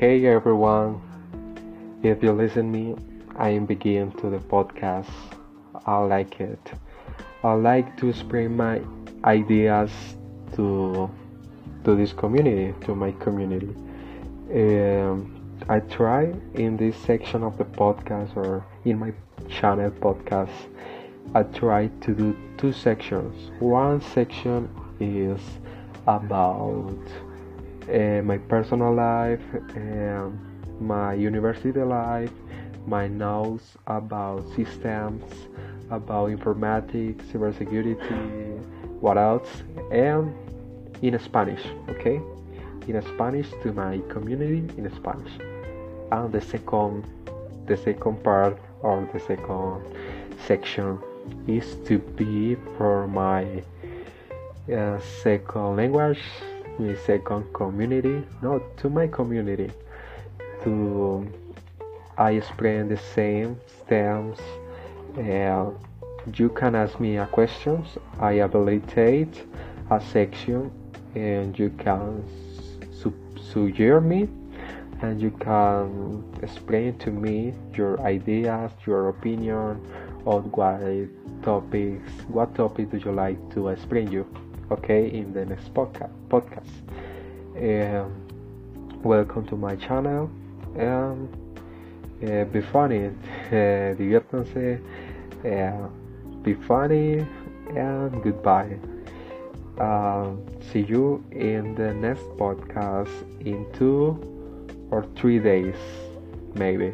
Hey everyone, if you listen me, I am beginning to the podcast. I like it. I like to spread my ideas to to this community, to my community. Um, I try in this section of the podcast or in my channel podcast. I try to do two sections. One section is about uh, my personal life, um, my university life, my notes about systems, about informatics, cybersecurity, what else, and in Spanish, okay? In Spanish to my community in Spanish. And the second, the second part or the second section is to be for my uh, second language my second community not to my community. To I explain the same stems uh, you can ask me a questions I habilitate a section and you can su- suggest me and you can explain to me your ideas your opinion on what topics what topic do you like to explain you okay in the next podcast podcast. Um, welcome to my channel. And uh, be funny uh, uh, be funny and goodbye. Uh, see you in the next podcast in two or three days maybe